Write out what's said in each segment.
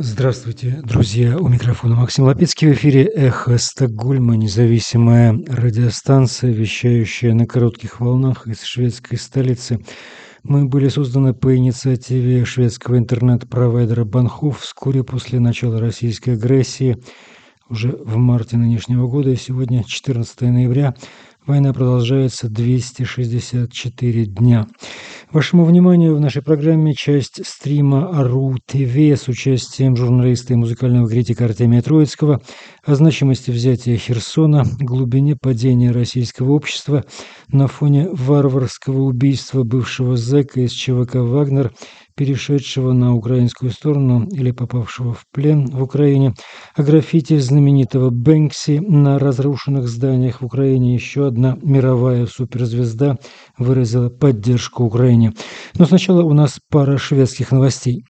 Здравствуйте, друзья! У микрофона Максим Лапецкий. В эфире «Эхо Стокгольма», независимая радиостанция, вещающая на коротких волнах из шведской столицы. Мы были созданы по инициативе шведского интернет-провайдера Банхов вскоре после начала российской агрессии, уже в марте нынешнего года, сегодня 14 ноября. Война продолжается 264 дня. Вашему вниманию в нашей программе часть стрима АРУ ТВ с участием журналиста и музыкального критика Артемия Троицкого о значимости взятия Херсона, глубине падения российского общества на фоне варварского убийства бывшего зэка из ЧВК «Вагнер» перешедшего на украинскую сторону или попавшего в плен в Украине, о граффити знаменитого Бэнкси на разрушенных зданиях в Украине еще одна мировая суперзвезда выразила поддержку Украине. Но сначала у нас пара шведских новостей.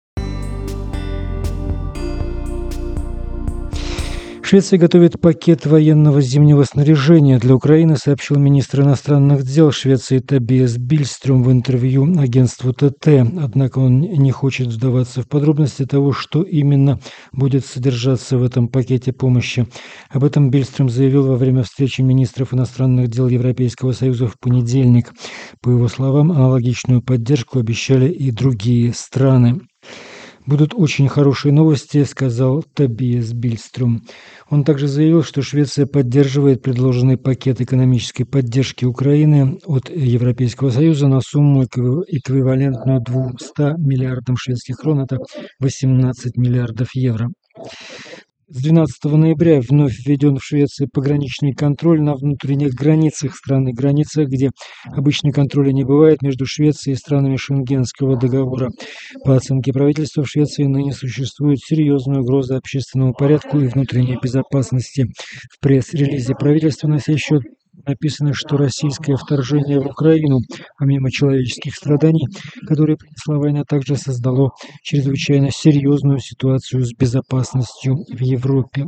Швеция готовит пакет военного зимнего снаряжения для Украины, сообщил министр иностранных дел Швеции Табиас Бильстрюм в интервью агентству ТТ. Однако он не хочет вдаваться в подробности того, что именно будет содержаться в этом пакете помощи. Об этом Бильстрюм заявил во время встречи министров иностранных дел Европейского Союза в понедельник. По его словам, аналогичную поддержку обещали и другие страны. «Будут очень хорошие новости», — сказал Тобиас Бильструм. Он также заявил, что Швеция поддерживает предложенный пакет экономической поддержки Украины от Европейского Союза на сумму эквивалентную 200 миллиардам шведских крон, это 18 миллиардов евро. С 12 ноября вновь введен в Швеции пограничный контроль на внутренних границах страны, границах, где обычно контроля не бывает между Швецией и странами Шенгенского договора. По оценке правительства, в Швеции ныне существует серьезная угроза общественному порядку и внутренней безопасности. В пресс-релизе правительства на сей счет написано, что российское вторжение в Украину, помимо человеческих страданий, которые принесла война, также создало чрезвычайно серьезную ситуацию с безопасностью в Европе.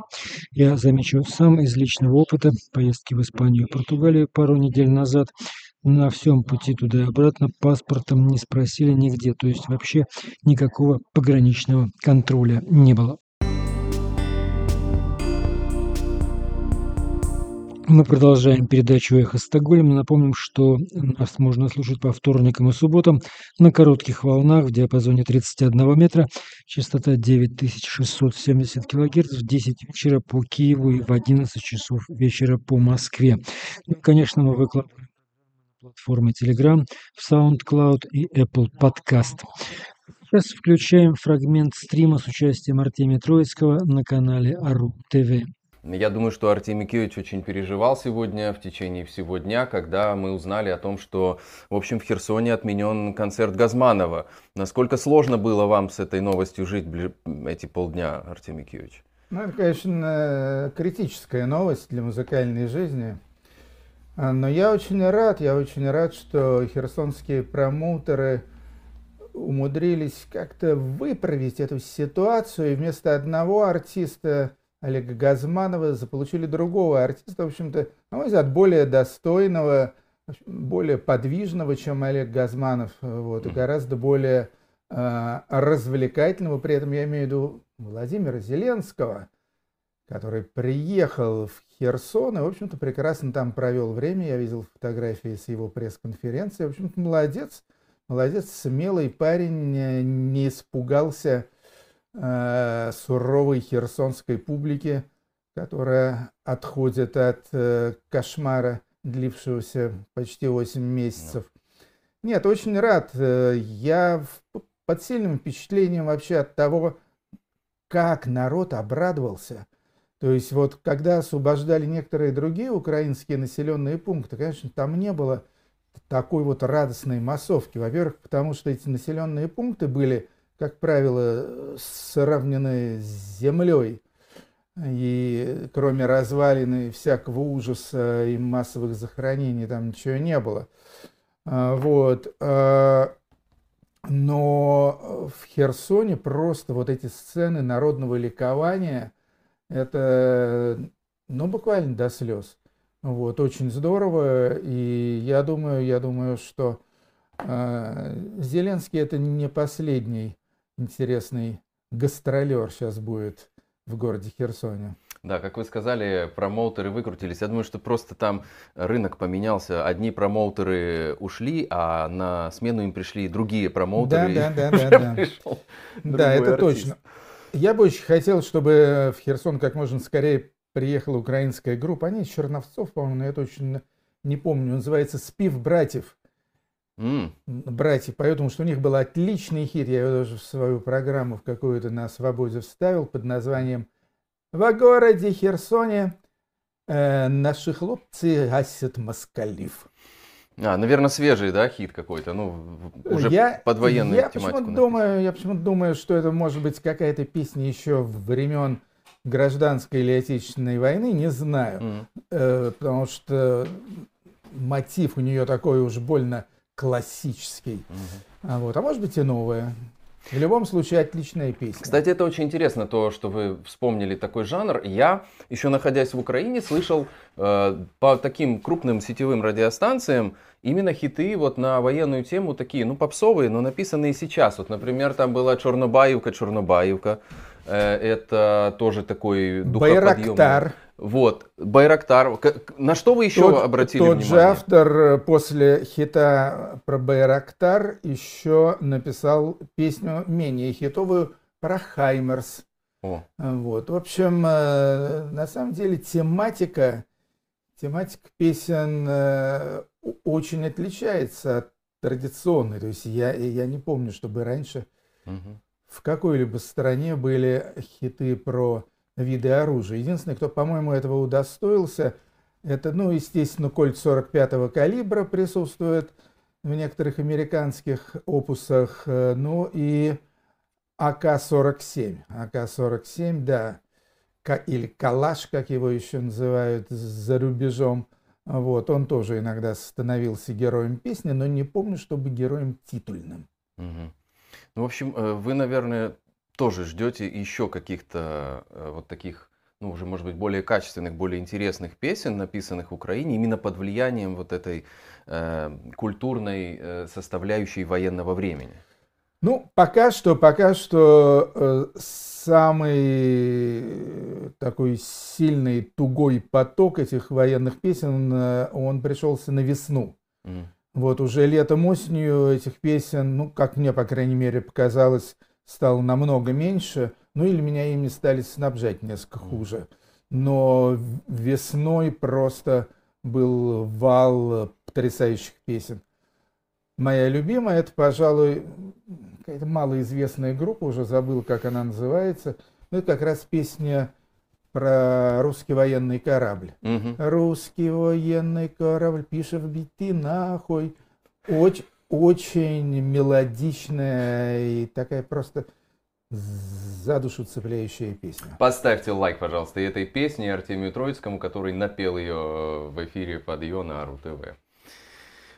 Я замечу сам из личного опыта поездки в Испанию и Португалию пару недель назад. На всем пути туда и обратно паспортом не спросили нигде, то есть вообще никакого пограничного контроля не было. Мы продолжаем передачу «Эхо Стокгольма». Напомним, что нас можно слушать по вторникам и субботам на коротких волнах в диапазоне 31 метра, частота 9670 кГц в 10 вечера по Киеву и в 11 часов вечера по Москве. Ну, конечно, мы выкладываем платформы Telegram, в SoundCloud и Apple Podcast. Сейчас включаем фрагмент стрима с участием Артемия Троицкого на канале Ару ТВ. Я думаю, что Артемий Киевич очень переживал сегодня, в течение всего дня, когда мы узнали о том, что, в общем, в Херсоне отменен концерт Газманова. Насколько сложно было вам с этой новостью жить эти полдня, Артемий Киевич? Ну, это, конечно, критическая новость для музыкальной жизни. А, но я очень рад, я очень рад, что херсонские промоутеры умудрились как-то выправить эту ситуацию, и вместо одного артиста Олега Газманова, заполучили другого артиста, в общем-то, на мой взгляд, более достойного, более подвижного, чем Олег Газманов, вот, и гораздо более э, развлекательного. При этом я имею в виду Владимира Зеленского, который приехал в Херсон и, в общем-то, прекрасно там провел время. Я видел фотографии с его пресс-конференции. В общем-то, молодец, молодец, смелый парень, не испугался э, суровой херсонской публики, которая отходит от э, кошмара, длившегося почти 8 месяцев. Нет, очень рад. Э, я под сильным впечатлением вообще от того, как народ обрадовался. То есть вот когда освобождали некоторые другие украинские населенные пункты, конечно, там не было такой вот радостной массовки. Во-первых, потому что эти населенные пункты были как правило, сравнены с землей. И кроме развалины всякого ужаса и массовых захоронений там ничего не было. А, вот. А, но в Херсоне просто вот эти сцены народного ликования, это, ну, буквально до слез. Вот, очень здорово. И я думаю, я думаю, что э, Зеленский это не последний интересный гастролер сейчас будет в городе Херсоне. Да, как вы сказали, промоутеры выкрутились. Я думаю, что просто там рынок поменялся. Одни промоутеры ушли, а на смену им пришли другие промоутеры. Да, да, да, да. Да, да это артист. точно. Я бы очень хотел, чтобы в Херсон как можно скорее приехала украинская группа. Они из Черновцов, по-моему, я точно не помню. Называется «Спив братьев». Mm. Братья поют, потому что у них был отличный хит. Я его даже в свою программу в какую-то на свободе вставил под названием в городе Херсоне э, наши хлопцы гасят москалив. А, наверное, свежий, да, хит какой-то, ну, уже я, под военную я тематику. Думаю, я почему-то думаю, что это может быть какая-то песня еще времен гражданской или отечественной войны, не знаю. Mm. Э, потому что мотив у нее такой уж больно классический. А, вот, а может быть и новая. В любом случае, отличная песня. Кстати, это очень интересно, то, что вы вспомнили такой жанр. Я, еще находясь в Украине, слышал э, по таким крупным сетевым радиостанциям именно хиты вот на военную тему такие, ну, попсовые, но написанные сейчас. Вот, например, там была Чернобаевка, Чернобаевка. Э, это тоже такой духоподъемный. Байрактар. Вот, Байрактар. На что вы еще тот, обратили тот внимание? Тот же автор э, после хита про Байрактар еще написал песню менее хитовую про Хаймерс. О. Вот, в общем, э, на самом деле тематика, тематика песен э, очень отличается от традиционной. То есть я, я не помню, чтобы раньше угу. в какой-либо стране были хиты про виды оружия. Единственный, кто, по-моему, этого удостоился, это, ну, естественно, кольт 45-го калибра присутствует в некоторых американских опусах, э, ну и АК-47. АК-47, да, или Калаш, как его еще называют за рубежом. Вот, он тоже иногда становился героем песни, но не помню, чтобы героем титульным. Угу. Ну, в общем, э, вы, наверное, тоже ждете еще каких-то э, вот таких, ну, уже, может быть, более качественных, более интересных песен, написанных в Украине, именно под влиянием вот этой э, культурной э, составляющей военного времени? Ну, пока что, пока что э, самый такой сильный, тугой поток этих военных песен, э, он пришелся на весну. Mm. Вот уже летом, осенью этих песен, ну, как мне, по крайней мере, показалось, стало намного меньше, ну или меня ими стали снабжать несколько хуже. Но весной просто был вал потрясающих песен. Моя любимая, это, пожалуй, какая-то малоизвестная группа, уже забыл, как она называется. Ну, это как раз песня про русский военный корабль. Угу. Русский военный корабль, пишет биты нахуй. Очень, очень мелодичная и такая просто за душу цепляющая песня. Поставьте лайк, пожалуйста, этой песне Артемию Троицкому, который напел ее в эфире под ее на Ару ТВ.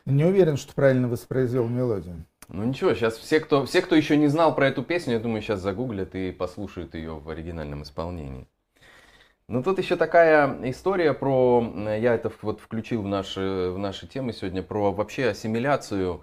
Не уверен, что правильно воспроизвел мелодию. Ну ничего, сейчас все кто, все, кто еще не знал про эту песню, я думаю, сейчас загуглят и послушают ее в оригинальном исполнении. Ну тут еще такая история про, я это вот включил в наши, в наши темы сегодня, про вообще ассимиляцию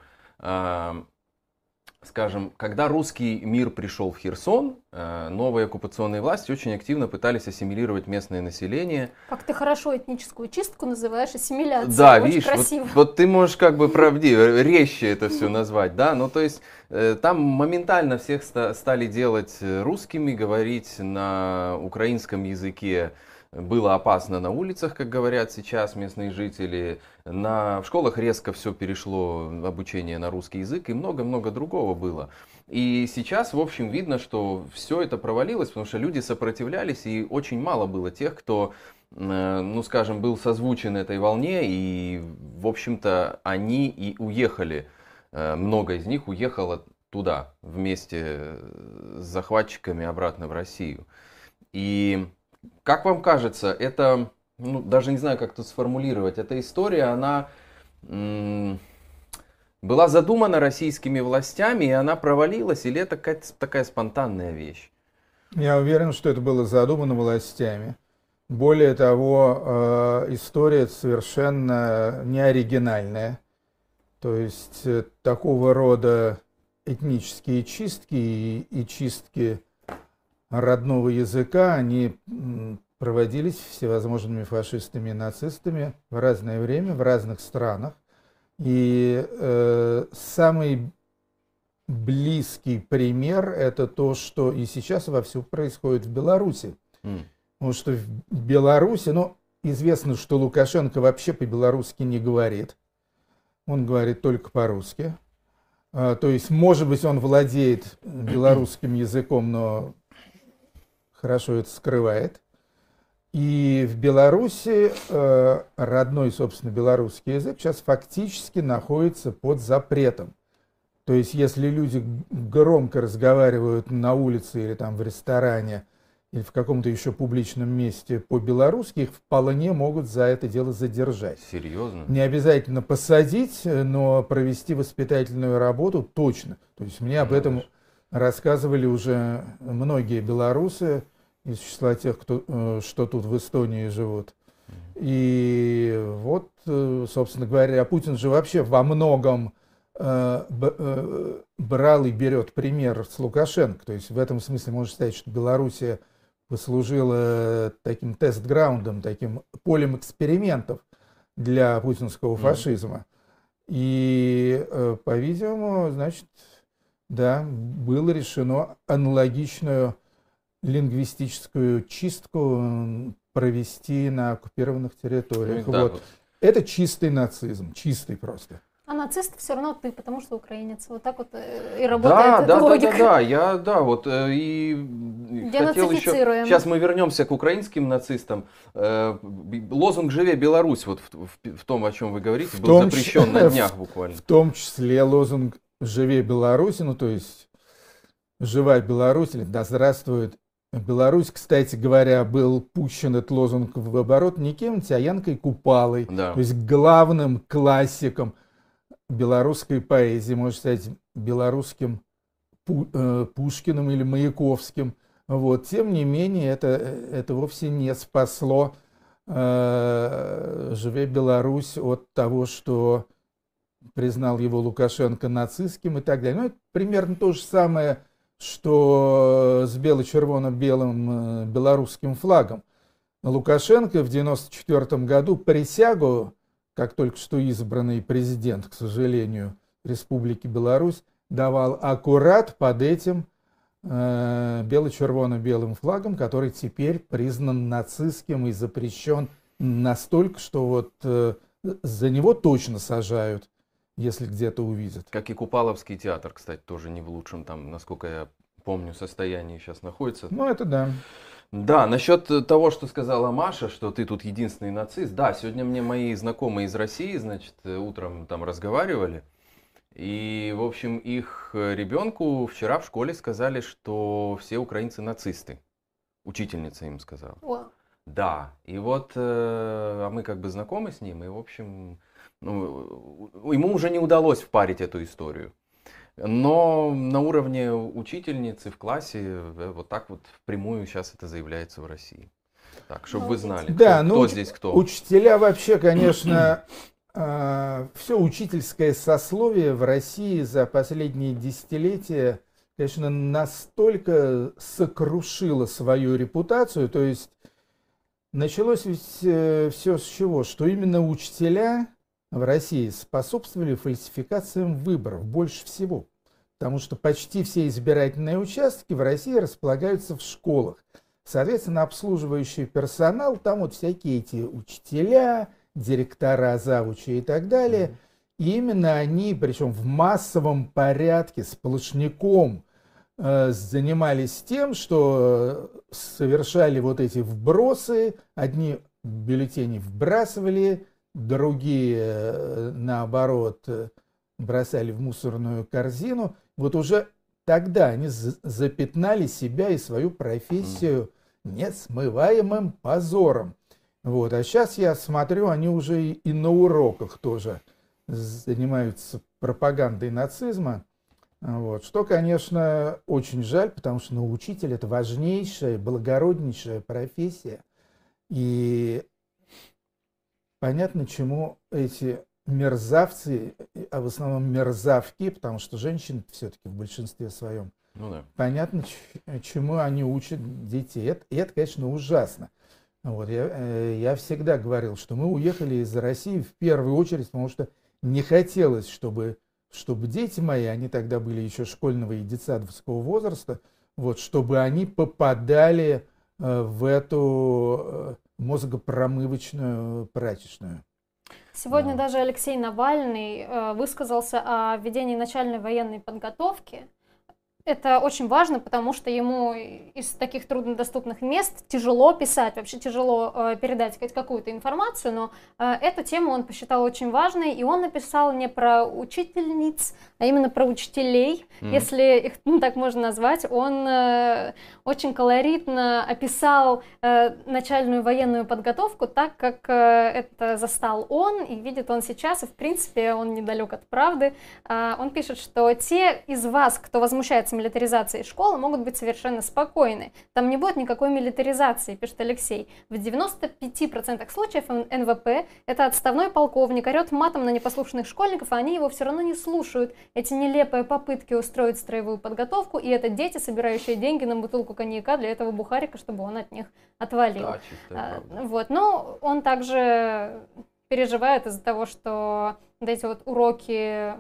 скажем, когда русский мир пришел в Херсон, э, новые оккупационные власти очень активно пытались ассимилировать местное население. Как ты хорошо этническую чистку называешь ассимиляцией. Да, очень видишь, красиво. Вот, вот ты можешь как бы правди, резче это все назвать, да, ну то есть э, там моментально всех стали делать русскими, говорить на украинском языке, было опасно на улицах, как говорят сейчас местные жители. На, в школах резко все перешло, обучение на русский язык и много-много другого было. И сейчас, в общем, видно, что все это провалилось, потому что люди сопротивлялись, и очень мало было тех, кто, э, ну, скажем, был созвучен этой волне, и, в общем-то, они и уехали. Э, много из них уехало туда, вместе с захватчиками обратно в Россию. И как вам кажется, это, ну, даже не знаю, как тут сформулировать, эта история, она была задумана российскими властями, и она провалилась, или это какая-то такая спонтанная вещь? Я уверен, что это было задумано властями. Более того, э, история совершенно не оригинальная. То есть э, такого рода этнические чистки и, и чистки родного языка, они проводились всевозможными фашистами и нацистами в разное время, в разных странах. И э, самый близкий пример – это то, что и сейчас вовсю происходит в Беларуси. Mm. Потому что в Беларуси, ну, известно, что Лукашенко вообще по-белорусски не говорит. Он говорит только по-русски. А, то есть, может быть, он владеет белорусским языком, но хорошо это скрывает. И в Беларуси э, родной, собственно, белорусский язык сейчас фактически находится под запретом. То есть, если люди громко разговаривают на улице или там в ресторане или в каком-то еще публичном месте по-белорусски, их вполне могут за это дело задержать. Серьезно? Не обязательно посадить, но провести воспитательную работу точно. То есть мне об этом рассказывали уже многие белорусы, из числа тех, кто, э, что тут в Эстонии живут. И вот, э, собственно говоря, Путин же вообще во многом э, брал и берет пример с Лукашенко. То есть в этом смысле можно сказать, что Белоруссия послужила таким тест-граундом, таким полем экспериментов для путинского фашизма. И, по-видимому, значит, да, было решено аналогичную лингвистическую чистку провести на оккупированных территориях. Ну, вот. вот. Это чистый нацизм, чистый просто. А нацист все равно ты, потому что украинец. Вот так вот э, и работает да, да, логика. Да, да, да, я, да, вот э, и хотел еще... Сейчас мы вернемся к украинским нацистам. Э, лозунг «Живе Беларусь», вот в, в, в том, о чем вы говорите, в был запрещен на днях буквально. В том числе лозунг «Живе Беларусь», ну то есть «Живая Беларусь» или «Да здравствует Беларусь, кстати говоря, был пущен этот лозунг в оборот не кем-нибудь, а Янкой Купалой, да. то есть главным классиком белорусской поэзии, можно сказать, белорусским э, Пушкиным или Маяковским. Вот. Тем не менее, это, это вовсе не спасло э, «Живе Беларусь» от того, что признал его Лукашенко нацистским и так далее. Ну, это примерно то же самое, что с бело-червоно-белым э, белорусским флагом. Лукашенко в 1994 году присягу, как только что избранный президент, к сожалению, Республики Беларусь, давал аккурат под этим э, бело-червоно-белым флагом, который теперь признан нацистским и запрещен настолько, что вот э, за него точно сажают если где-то увидят. Как и Купаловский театр, кстати, тоже не в лучшем там, насколько я помню, состоянии сейчас находится. Ну, это да. Да, насчет того, что сказала Маша, что ты тут единственный нацист. Да, сегодня мне мои знакомые из России, значит, утром там разговаривали. И, в общем, их ребенку вчера в школе сказали, что все украинцы нацисты. Учительница им сказала. Wow. Да, и вот, э, а мы как бы знакомы с ним, и, в общем, ну, ему уже не удалось впарить эту историю. Но на уровне учительницы в классе э, вот так вот впрямую сейчас это заявляется в России. Так, чтобы вы знали, да, кто, ну, кто здесь кто. Учителя вообще, конечно, а, все учительское сословие в России за последние десятилетия, конечно, настолько сокрушило свою репутацию. То есть началось ведь э, все с чего? Что именно учителя в России способствовали фальсификациям выборов больше всего. Потому что почти все избирательные участки в России располагаются в школах. Соответственно, обслуживающий персонал, там вот всякие эти учителя, директора, завучи и так далее. И именно они, причем в массовом порядке, сплошняком, э, занимались тем, что совершали вот эти вбросы, одни бюллетени вбрасывали, другие, э, наоборот, э, бросали в мусорную корзину, вот уже тогда они запятнали себя и свою профессию несмываемым позором. Вот. А сейчас я смотрю, они уже и на уроках тоже занимаются пропагандой нацизма. Вот. Что, конечно, очень жаль, потому что ну, учитель это важнейшая, благороднейшая профессия. И понятно, чему эти мерзавцы, а в основном мерзавки, потому что женщин все-таки в большинстве своем. Ну да. Понятно, чему они учат детей. Это, и это конечно, ужасно. Вот, я, э, я всегда говорил, что мы уехали из России в первую очередь, потому что не хотелось, чтобы, чтобы дети мои, они тогда были еще школьного и детсадовского возраста, вот, чтобы они попадали э, в эту э, мозгопромывочную прачечную. Сегодня да. даже Алексей Навальный э, высказался о введении начальной военной подготовки это очень важно, потому что ему из таких труднодоступных мест тяжело писать, вообще тяжело э, передать какую-то информацию, но э, эту тему он посчитал очень важной, и он написал не про учительниц, а именно про учителей, mm-hmm. если их ну, так можно назвать. Он э, очень колоритно описал э, начальную военную подготовку так, как э, это застал он, и видит он сейчас, и в принципе он недалек от правды. Э, он пишет, что те из вас, кто возмущается милитаризацией школы могут быть совершенно спокойны. Там не будет никакой милитаризации, пишет Алексей. В 95% случаев НВП – это отставной полковник, орет матом на непослушных школьников, а они его все равно не слушают. Эти нелепые попытки устроить строевую подготовку, и это дети, собирающие деньги на бутылку коньяка для этого бухарика, чтобы он от них отвалил. Да, а, вот. Но он также переживает из-за того, что вот эти вот уроки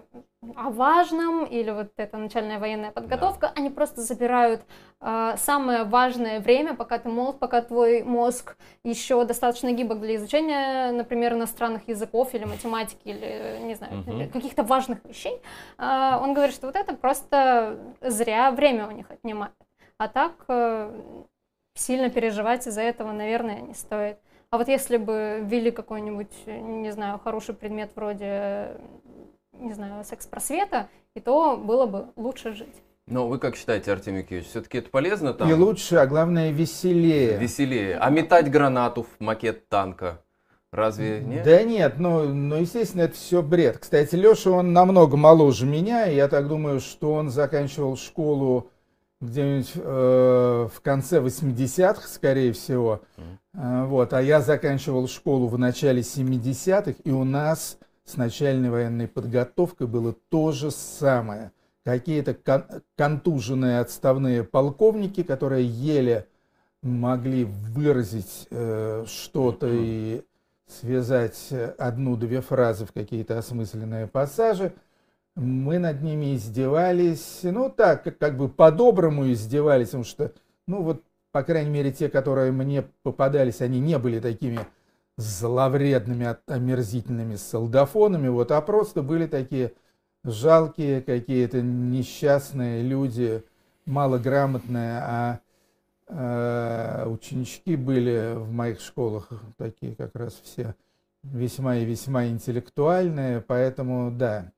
о важном или вот эта начальная военная подготовка, да. они просто забирают э, самое важное время, пока ты молод, пока твой мозг еще достаточно гибок для изучения, например, иностранных языков или математики или не знаю угу. каких-то важных вещей. Э, он говорит, что вот это просто зря время у них отнимает, а так э, сильно переживать из-за этого, наверное, не стоит. А вот если бы ввели какой-нибудь, не знаю, хороший предмет вроде, не знаю, секс-просвета, и то было бы лучше жить. Но вы как считаете, Артемий Юрьевич, все-таки это полезно там? И лучше, а главное веселее. Веселее. А метать гранату в макет танка? Разве нет? Да нет, ну, ну естественно, это все бред. Кстати, Леша, он намного моложе меня, и я так думаю, что он заканчивал школу где-нибудь э, в конце 80-х, скорее всего. Mm. Вот, а я заканчивал школу в начале 70-х, и у нас с начальной военной подготовкой было то же самое. Какие-то кон контуженные отставные полковники, которые еле могли выразить э, что-то и связать одну-две фразы в какие-то осмысленные пассажи – мы над ними издевались, ну так, как, бы по-доброму издевались, потому что, ну вот, по крайней мере, те, которые мне попадались, они не были такими зловредными, омерзительными солдафонами, вот, а просто были такие жалкие какие-то несчастные люди, малограмотные, а э, ученички были в моих школах такие как раз все весьма и весьма интеллектуальные, поэтому да,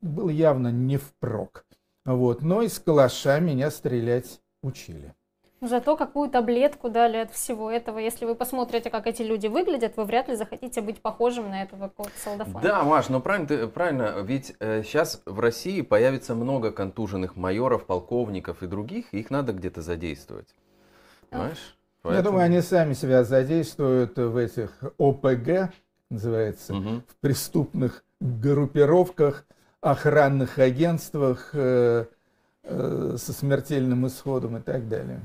был явно не впрок. Вот. Но из калаша меня стрелять учили. Зато какую таблетку дали от всего этого. Если вы посмотрите, как эти люди выглядят, вы вряд ли захотите быть похожим на этого какого-то солдафона. Да, Маш, но правильно, ты, правильно ведь э, сейчас в России появится много контуженных майоров, полковников и других, и их надо где-то задействовать. Понимаешь? Поэтому... Я думаю, они сами себя задействуют в этих ОПГ, называется, угу. в преступных группировках, охранных агентствах э, э, со смертельным исходом и так далее.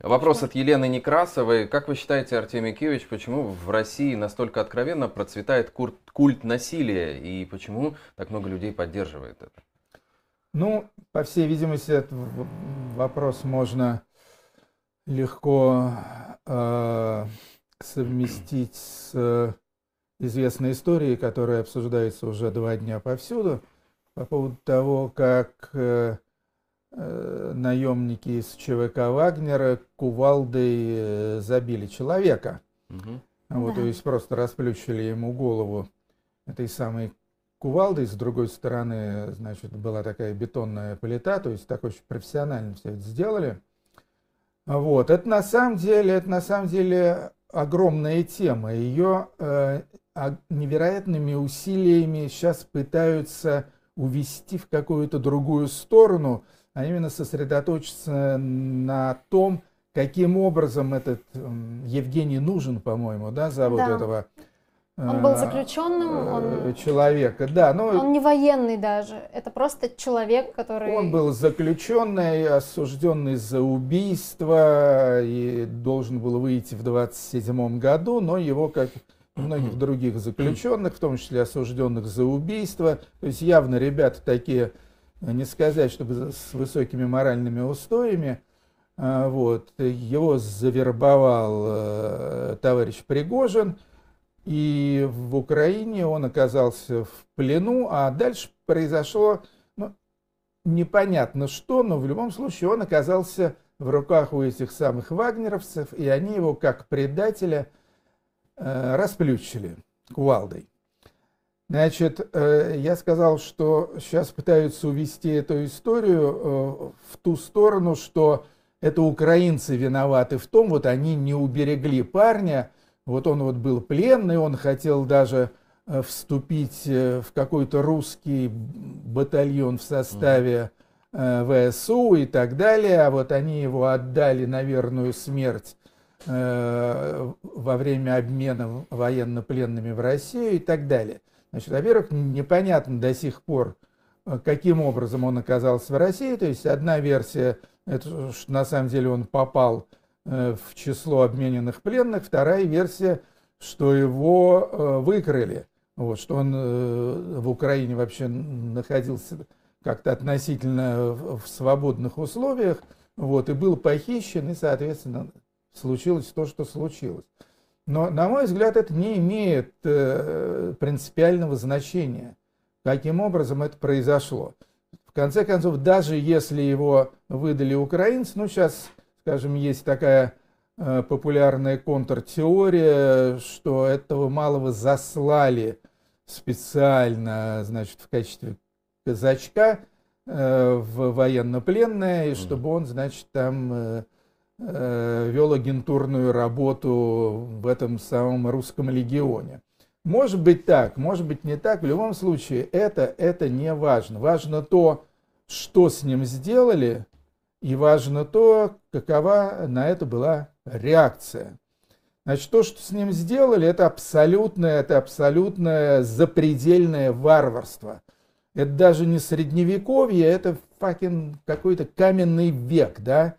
Вопрос от Елены Некрасовой. Как вы считаете, Артемий Киевич, почему в России настолько откровенно процветает культ насилия и почему так много людей поддерживает это? Ну, по всей видимости, этот вопрос можно легко э, совместить с известной истории, которая обсуждается уже два дня повсюду, по поводу того, как э, э, наемники из ЧВК Вагнера кувалдой э, забили человека. Угу. Вот, да. То есть просто расплющили ему голову этой самой кувалдой. С другой стороны, значит, была такая бетонная плита, то есть так очень профессионально все это сделали. Вот, это на самом деле, это на самом деле огромная тема. Ее э, невероятными усилиями сейчас пытаются увести в какую-то другую сторону, а именно сосредоточиться на том, каким образом этот Евгений нужен, по-моему, да, зовут да. этого Он был заключенным, он... человека, да. Но он не военный даже, это просто человек, который... Он был заключенный, осужденный за убийство и должен был выйти в 27 году, но его, как многих других заключенных, в том числе осужденных за убийство, то есть явно ребята такие, не сказать, чтобы с высокими моральными устоями, а, вот, его завербовал э, товарищ Пригожин – и в Украине он оказался в плену, а дальше произошло ну, непонятно что, но в любом случае он оказался в руках у этих самых вагнеровцев, и они его как предателя э, расплющили кувалдой. Значит, э, я сказал, что сейчас пытаются увести эту историю э, в ту сторону, что это украинцы виноваты в том, вот они не уберегли парня, вот он вот был пленный, он хотел даже э, вступить э, в какой-то русский батальон в составе э, ВСУ и так далее, а вот они его отдали на верную смерть во время обмена военнопленными в Россию и так далее. Значит, во-первых, непонятно до сих пор, каким образом он оказался в России. То есть одна версия, это что на самом деле он попал Э, в число обмененных пленных. Вторая версия, что его э, выкрыли, вот, что он э, в Украине вообще находился как-то относительно в свободных условиях, вот, и был похищен, и, соответственно, случилось то, что случилось. Но, на мой взгляд, это не имеет э, принципиального значения, каким образом это произошло. В конце концов, даже если его выдали украинцы, ну, сейчас скажем, есть такая э, популярная контртеория, что этого малого заслали специально, значит, в качестве казачка э, в военнопленное, и чтобы он, значит, там э, вел агентурную работу в этом самом русском легионе. Может быть так, может быть не так. В любом случае, это, это не важно. Важно то, что с ним сделали, и важно то, какова на это была реакция. Значит, то, что с ним сделали, это абсолютное, это абсолютное запредельное варварство. Это даже не средневековье, это факин какой-то каменный век, да,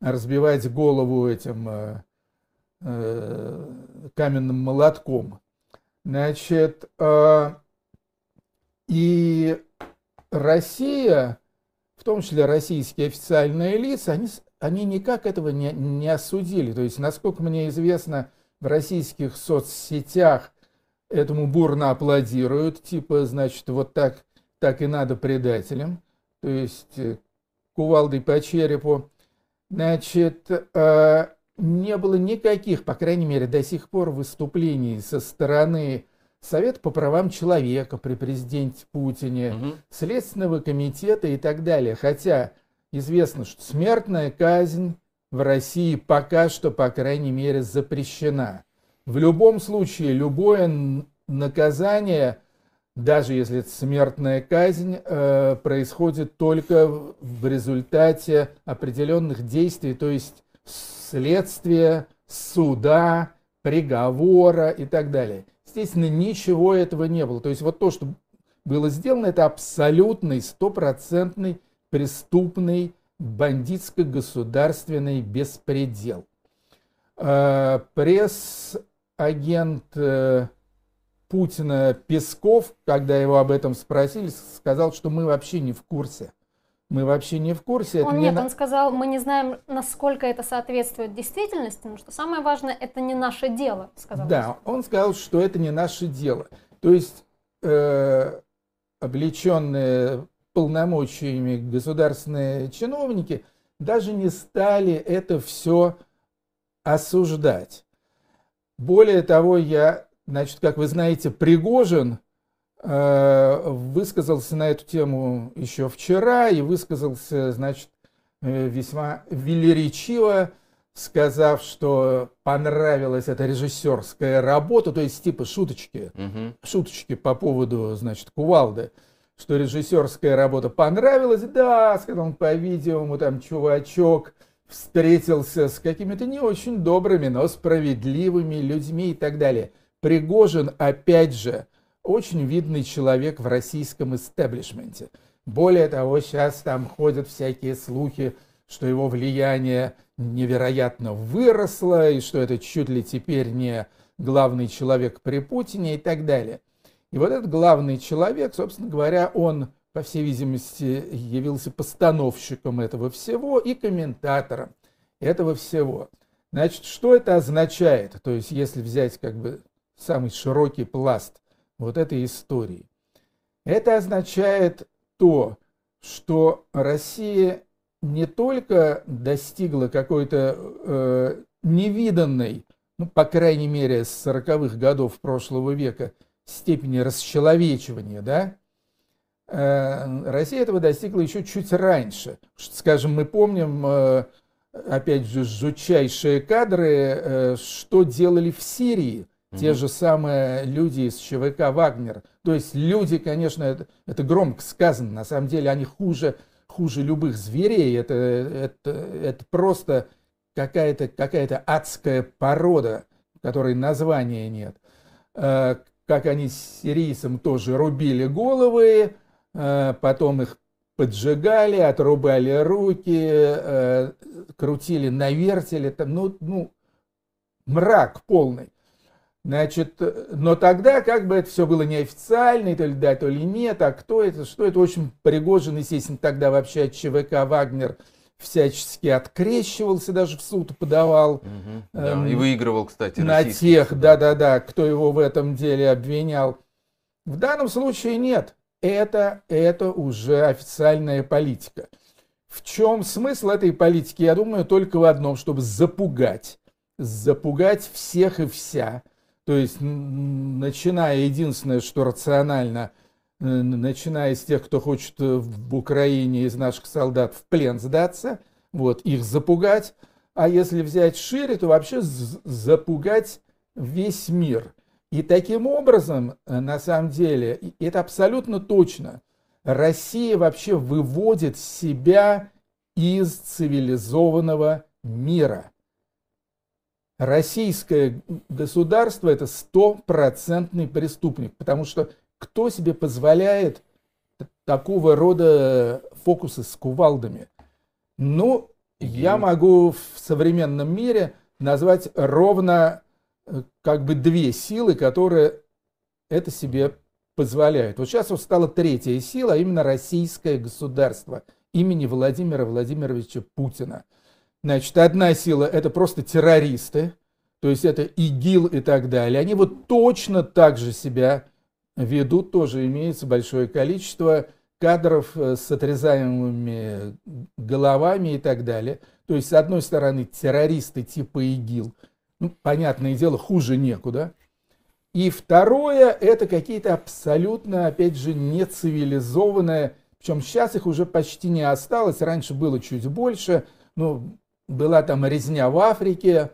разбивать голову этим э, э, каменным молотком. Значит, э, и Россия в том числе российские официальные лица, они, они никак этого не, не осудили. То есть, насколько мне известно, в российских соцсетях этому бурно аплодируют, типа, значит, вот так, так и надо предателям, то есть э, кувалдой по черепу. Значит, э, не было никаких, по крайней мере, до сих пор выступлений со стороны Совет по правам человека при президенте Путине, угу. Следственного комитета и так далее. Хотя известно, что смертная казнь в России пока что, по крайней мере, запрещена. В любом случае, любое наказание, даже если это смертная казнь, э, происходит только в результате определенных действий, то есть следствия, суда, приговора и так далее. Естественно, ничего этого не было. То есть вот то, что было сделано, это абсолютный, стопроцентный преступный бандитско-государственный беспредел. А, пресс-агент э, Путина Песков, когда его об этом спросили, сказал, что мы вообще не в курсе. Мы вообще не в курсе. Он нет, на... он сказал, мы не знаем, насколько это соответствует действительности, но что самое важное, это не наше дело, сказал. Да, он сказал, что это не наше дело. То есть э, облеченные полномочиями государственные чиновники даже не стали это все осуждать. Более того, я, значит, как вы знаете, Пригожин Э, высказался на эту тему еще вчера и высказался, значит, э, весьма велеречиво, сказав, что понравилась эта режиссерская работа, то есть типа шуточки, угу. шуточки по поводу, значит, кувалды, что режиссерская работа понравилась, да, сказал он, по-видимому, там чувачок встретился с какими-то не очень добрыми, но справедливыми людьми и так далее. Пригожин, опять же, очень видный человек в российском истеблишменте. Более того, сейчас там ходят всякие слухи, что его влияние невероятно выросло, и что это чуть ли теперь не главный человек при Путине и так далее. И вот этот главный человек, собственно говоря, он, по всей видимости, явился постановщиком этого всего и комментатором этого всего. Значит, что это означает? То есть, если взять как бы самый широкий пласт вот этой истории. Это означает то, что Россия не только достигла какой-то э, невиданной, ну, по крайней мере, с 40-х годов прошлого века, степени расчеловечивания, да, э, Россия этого достигла еще чуть раньше. Скажем, мы помним, э, опять же, жутчайшие кадры, э, что делали в Сирии – те же самые люди из ЧВК «Вагнер». То есть люди, конечно, это, это громко сказано, на самом деле они хуже, хуже любых зверей. Это, это, это просто какая-то какая адская порода, которой названия нет. Э, как они сирийцам тоже рубили головы, э, потом их поджигали, отрубали руки, э, крутили на вертеле. Ну, ну, мрак полный. Значит, но тогда как бы это все было неофициально, то ли да, то ли нет, а кто это, что это, очень Пригожин, естественно, тогда вообще от ЧВК «Вагнер» всячески открещивался, даже в суд подавал. Угу, да, эм, и выигрывал, кстати, На тех, да-да-да, кто его в этом деле обвинял. В данном случае нет. Это, это уже официальная политика. В чем смысл этой политики? Я думаю, только в одном, чтобы запугать. Запугать всех и вся – то есть, начиная, единственное, что рационально, э, начиная с тех, кто хочет э, в Украине из наших солдат в плен сдаться, вот, их запугать, а если взять шире, то вообще запугать весь мир. И таким образом, э, на самом деле, это абсолютно точно, Россия вообще выводит себя из цивилизованного мира – российское государство это стопроцентный преступник, потому что кто себе позволяет такого рода фокусы с кувалдами? Ну, я могу в современном мире назвать ровно э, как бы две силы, которые это себе позволяют. Вот сейчас вот стала третья сила, а именно российское государство имени Владимира Владимировича Путина – Значит, одна сила – это просто террористы, то есть это ИГИЛ и так далее. Они вот точно так же себя ведут, тоже имеется большое количество кадров э, с отрезаемыми головами и так далее. То есть, с одной стороны, террористы типа ИГИЛ, ну, понятное дело, хуже некуда. И второе, это какие-то абсолютно, опять же, нецивилизованные, причем сейчас их уже почти не осталось, раньше было чуть больше, ну, была там резня в Африке,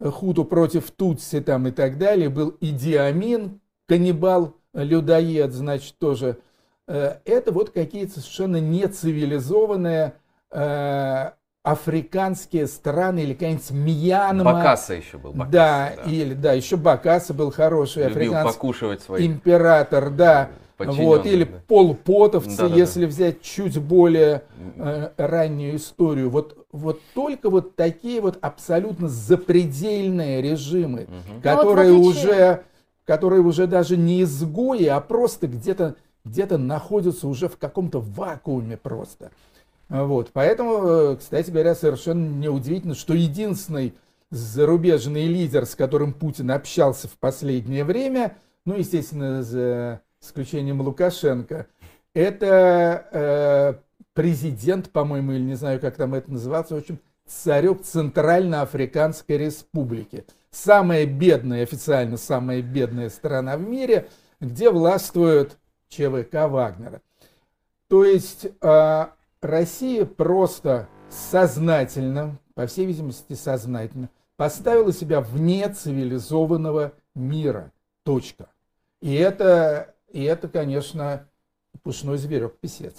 Хуту против Тутси там и так далее, был Идиамин, каннибал, людоед, значит, тоже. Э, это вот какие-то совершенно нецивилизованные э, африканские страны или какая-нибудь Мьянма. Бакаса еще был. Бакаса, да, да, или да, еще Бакаса был хороший Любил африканский покушивать своих император, да. Вот, или да. полпотовцы, да, да, если да. взять чуть более э, раннюю историю. Вот, вот только вот такие вот абсолютно запредельные режимы, угу. которые, вот уже, которые уже даже не изгои, а просто где-то где находятся уже в каком-то вакууме просто. Вот, поэтому, э, кстати говоря, совершенно неудивительно, что единственный зарубежный лидер, с которым Путин общался в последнее время, ну, естественно, за исключением Лукашенко, это э, президент, по-моему, или не знаю, как там это называется, в общем, царек Центральноафриканской Республики. Самая бедная, официально самая бедная страна в мире, где властвует ЧВК Вагнера. То есть э, Россия просто сознательно, по всей видимости сознательно, поставила себя вне цивилизованного мира. Точка. И это и это, конечно, пушной зверек писец.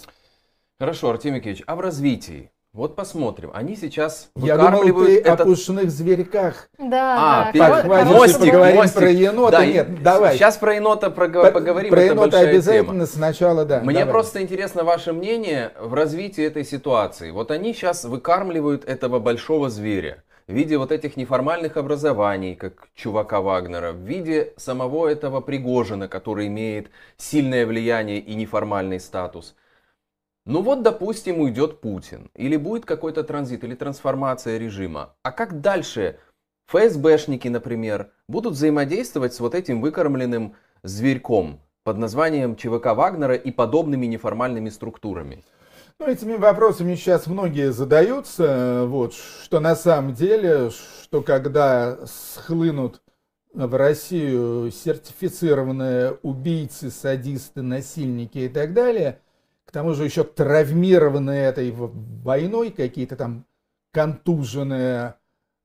Хорошо, Артемий Кириллович, а в развитии? Вот посмотрим. Они сейчас Я думал, ты этот... о пушных зверьках. Да, А, да. хороший и мостик, поговорим мостик. про енота. Да, Нет, давай. Сейчас про енота поговорим, Про енота обязательно тема. сначала, да. Мне давай. просто интересно ваше мнение в развитии этой ситуации. Вот они сейчас выкармливают этого большого зверя в виде вот этих неформальных образований, как чувака Вагнера, в виде самого этого Пригожина, который имеет сильное влияние и неформальный статус. Ну вот, допустим, уйдет Путин, или будет какой-то транзит, или трансформация режима. А как дальше ФСБшники, например, будут взаимодействовать с вот этим выкормленным зверьком под названием ЧВК Вагнера и подобными неформальными структурами? Ну, этими вопросами сейчас многие задаются, вот, что на самом деле, что когда схлынут в Россию сертифицированные убийцы, садисты, насильники и так далее, к тому же еще травмированные этой войной, какие-то там контуженные,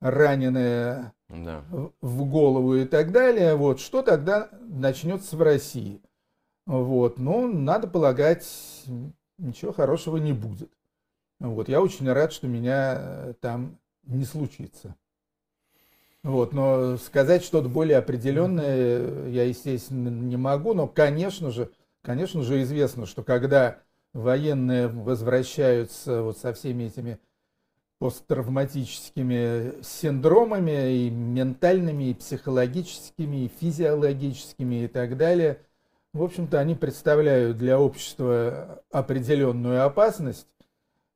раненые Да. в в голову и так далее, вот, что тогда начнется в России? Вот, ну, надо полагать, ничего хорошего не будет. Вот, я очень рад, что меня э, там не случится. Вот, но сказать что-то более определенное э, я, естественно, не могу, но, конечно же, конечно же, известно, что когда военные возвращаются вот со всеми этими посттравматическими синдромами и ментальными, и психологическими, и физиологическими и так далее. В общем-то, они представляют для общества определенную опасность.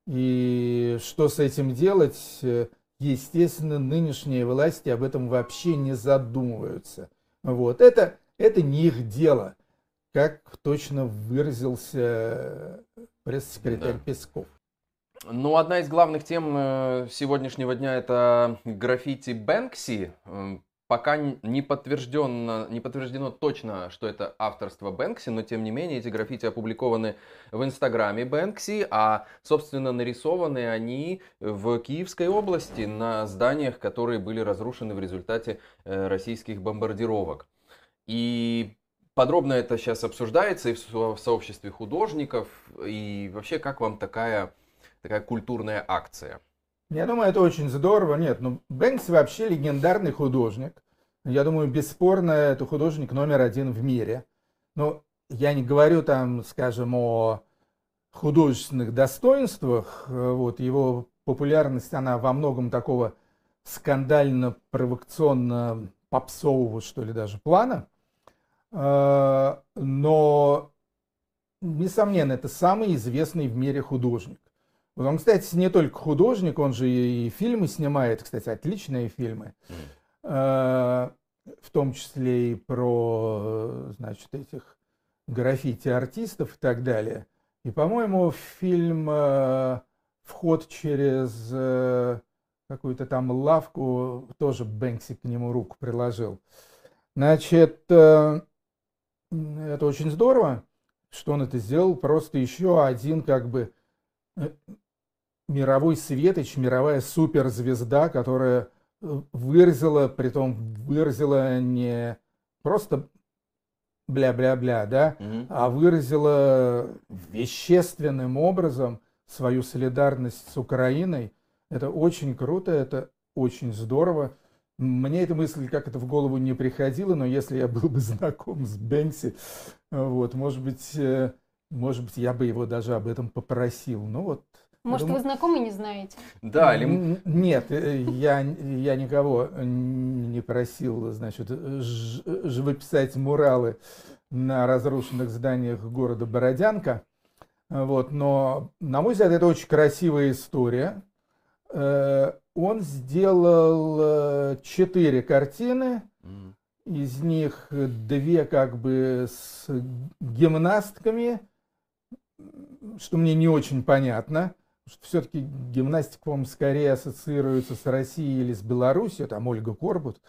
И что с этим делать, э, естественно, нынешние власти об этом вообще не задумываются. Вот. Это, это не их дело, как точно выразился э, пресс-секретарь Да. Песков. Ну, одна из главных тем э, сегодняшнего дня это граффити Бэнкси. Пока не подтверждено, не подтверждено точно, что это авторство Бэнкси, но тем не менее эти граффити опубликованы в инстаграме Бэнкси, а, собственно, нарисованы они в Киевской области на зданиях, которые были разрушены в результате э, российских бомбардировок. И подробно это сейчас обсуждается и в сообществе художников, и вообще как вам такая такая культурная акция. Я думаю, это очень здорово. Нет, ну Бэнкси вообще легендарный художник. Я думаю, бесспорно, это художник номер один в мире. Но я не говорю там, скажем, о художественных достоинствах. Вот его популярность, она во многом такого скандально-провокационно попсового, что ли, даже плана. Э, Но, несомненно, это самый известный в мире художник. Вот Он, кстати, не только художник, он же и фильмы снимает, кстати, отличные фильмы, Э, в том числе и про, э, значит, этих граффити-артистов и так далее. И, по-моему, фильм э, «Вход через какую-то там лавку» тоже Бэнкси к нему руку приложил. Значит, это очень здорово, что он это сделал. Просто еще один как бы мировой светоч, мировая суперзвезда, которая э, выразила, притом выразила не просто бля-бля-бля, да, Мгм. а выразила вещественным образом свою солидарность с Украиной. Это очень круто, это очень здорово. Мне эта мысль как это в голову не приходила, но если я был бы знаком с Бэнкси, э, вот, может быть, э, может быть, я бы его даже об этом попросил. Ну вот. Может, думаю- вы знакомы не знаете? Да, или... Нет, э, я, я никого не просил, значит, ж- живописать муралы на разрушенных зданиях города Бородянка. Вот, но, на мой взгляд, это очень красивая история. Э, Он сделал э, четыре картины, из них две как бы с гимнастками, что мне не очень понятно. Все-таки гимнастика, по-моему, скорее ассоциируется с Россией или с Белоруссией, там Ольга Корбут,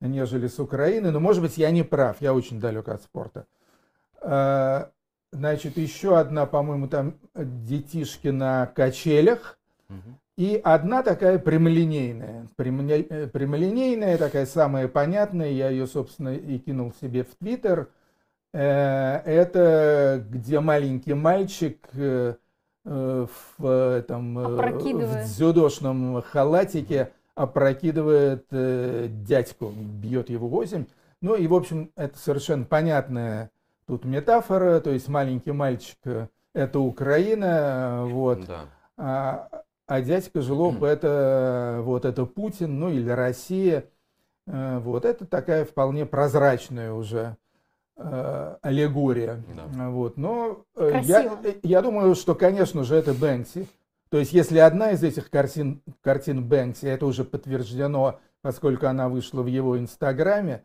нежели с Украиной. Но, может быть, я не прав, я очень далек от спорта. А, Значит, еще одна, по-моему, там детишки на качелях. Мгм. И одна такая прямолинейная. Прямоли- э, Прямолинейная, такая самая понятная, я ее, собственно, и кинул себе в Твиттер. Э, Это где маленький мальчик э, в этом э, в дзюдошном халатике опрокидывает э, дядьку, бьет его восемь. Ну и, в общем, это совершенно понятная тут метафора, то есть маленький мальчик э, – это Украина, вот, Да. а, а дядька Жлоб – это, вот, это Путин, ну или Россия. Э, Вот, это такая вполне прозрачная уже э, аллегория. Да. Вот, но э, я, э, я думаю, что, конечно же, это Бэнкси. То есть, если одна из этих картин, картин Бэнкси, это уже подтверждено, поскольку она вышла в его инстаграме,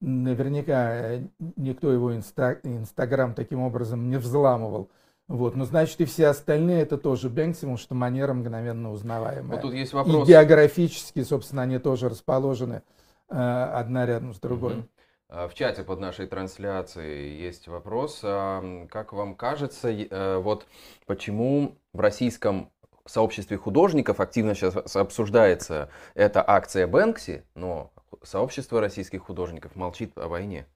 наверняка э, никто его инста- инстаграм таким образом не взламывал. Вот, но значит и все остальные это тоже Бэнкси, потому что манера мгновенно узнаваемая. Вот тут есть И вопрос. географически, собственно, они тоже расположены э, одна рядом с другой. Мгм. А, В чате под нашей трансляцией есть вопрос. Как вам кажется, э, вот почему в российском сообществе художников активно сейчас обсуждается эта акция Бэнкси, но сообщество российских художников молчит о войне?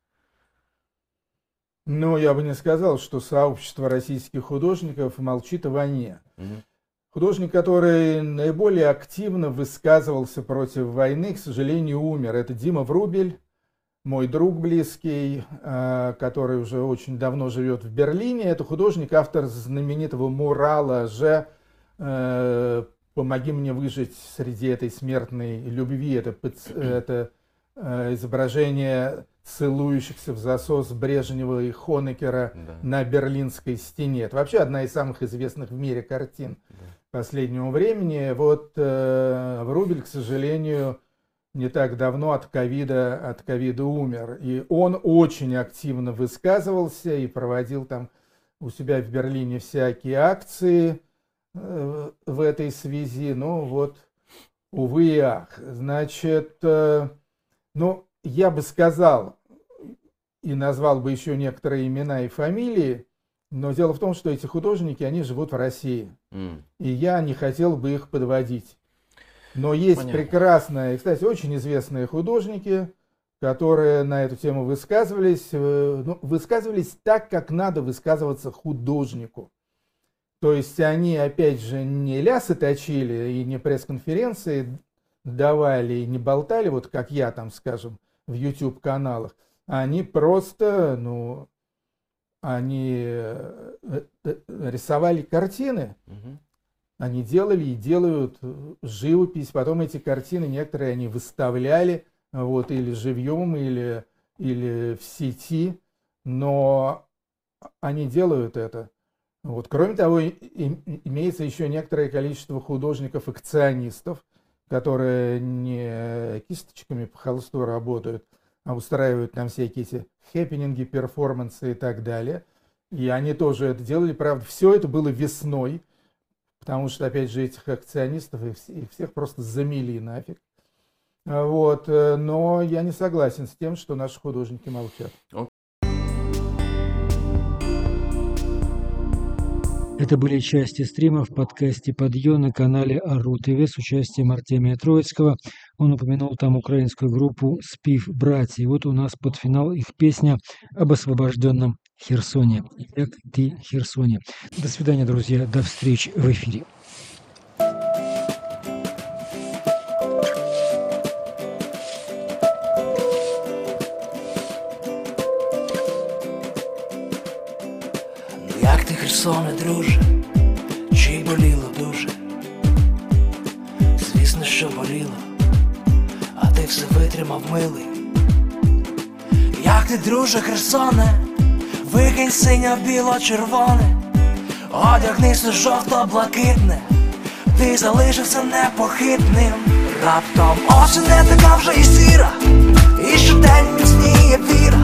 Но я бы не сказал, что сообщество российских художников молчит о войне. Мгм. Художник, который наиболее активно высказывался против войны, к сожалению, умер. Это Дима Врубель, мой друг близкий, э, который уже очень давно живет в Берлине. Это художник, автор знаменитого мурала «Ж. э, «Помоги мне выжить среди этой смертной любви». Это, пац- это э, изображение целующихся в засос Брежнева и Хонекера Да. на Берлинской стене. Это вообще одна из самых известных в мире картин Да. последнего времени. Вот э, Врубель, к сожалению, не так давно от ковида, от ковида умер. И он очень активно высказывался и проводил там у себя в Берлине всякие акции э, в этой связи. Ну вот, увы и ах. Значит, э, ну, я бы сказал и назвал бы еще некоторые имена и фамилии, но дело в том, что эти художники, они живут в России. М. И я не хотел бы их подводить. Но есть Понятно. прекрасные, кстати, очень известные художники, которые на эту тему высказывались, э, ну, высказывались так, как надо высказываться художнику. То есть они, опять же, не лясы точили и не пресс-конференции давали, и не болтали, вот как я там, скажем, в YouTube-каналах. Они просто, ну, они э, э, рисовали картины, Мгм. Они делали и делают э, живопись, потом эти картины некоторые они выставляли, вот, или живьем, или, или в сети, но они делают это. Вот. Кроме того, имеется еще некоторое количество художников-акционистов, которые не кисточками по холсту работают, а устраивают там всякие эти хэппининги, перформансы и так далее. И они тоже это делали. Правда, все это было весной, потому что, опять же, этих акционистов и их всех просто замели нафиг. А Вот. э, Но я не согласен с тем, что наши художники молчат. Это были части стрима в подкасте «Подъем» на канале Ару ТВ с участием Артемия Троицкого. Он упомянул там украинскую группу «Спив братья». И вот у нас под финал их песня об освобожденном Херсоне. Як ты Херсоне. До свидания, друзья. До встречи в эфире. Ну як ти, Херсоне, друже, чи боліло дуже? Звісно, що боліло, а Все витримав милий. Як ти, друже, Херсоне, викинь синьо біло червоне, одягнися жовто-блакитне, ти залишився непохитним. Раптом осінь не така вже і сіра, і щодень міцніє віра.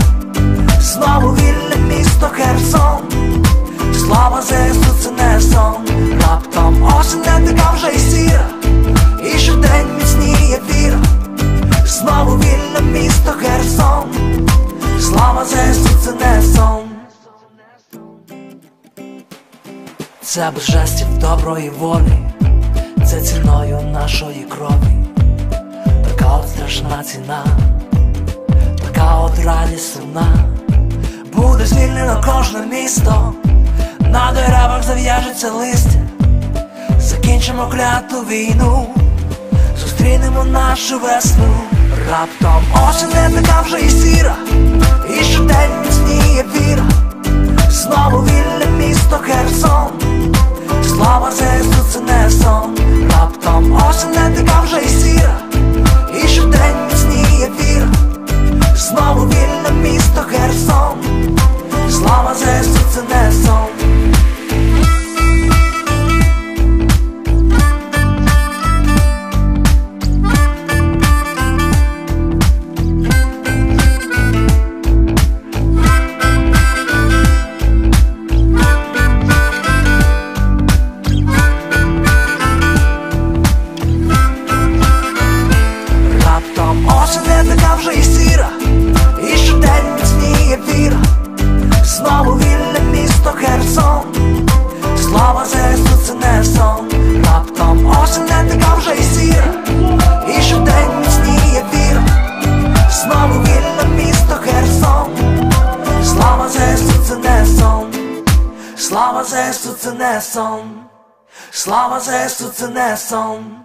Знову вільне місто Херсон. Слава ЗСУ це не сон. Раптом осінь не така вже й сіра. І щодень Знову вільне місто Херсон. Слава ЗСУ це не сон. Це без жестів доброї волі Це ціною нашої крові. Така от страшна ціна Така от радість сумна. Буде звільнено кожне місто на деревах зав'яжеться листя, закінчимо кляту війну, зустрінемо нашу весну. Раптом осінь не така вже й сіра, і щодень міцніє віра, знову вільне місто Херсон, слава ЗСУ це не сон, раптом осінь не така вже й сіра, і щодень міцніє віра, знову вільне місто Херсон, слава ЗСУ це не сон. слава ЗСУ це не сон, слава ЗСУ це не сон.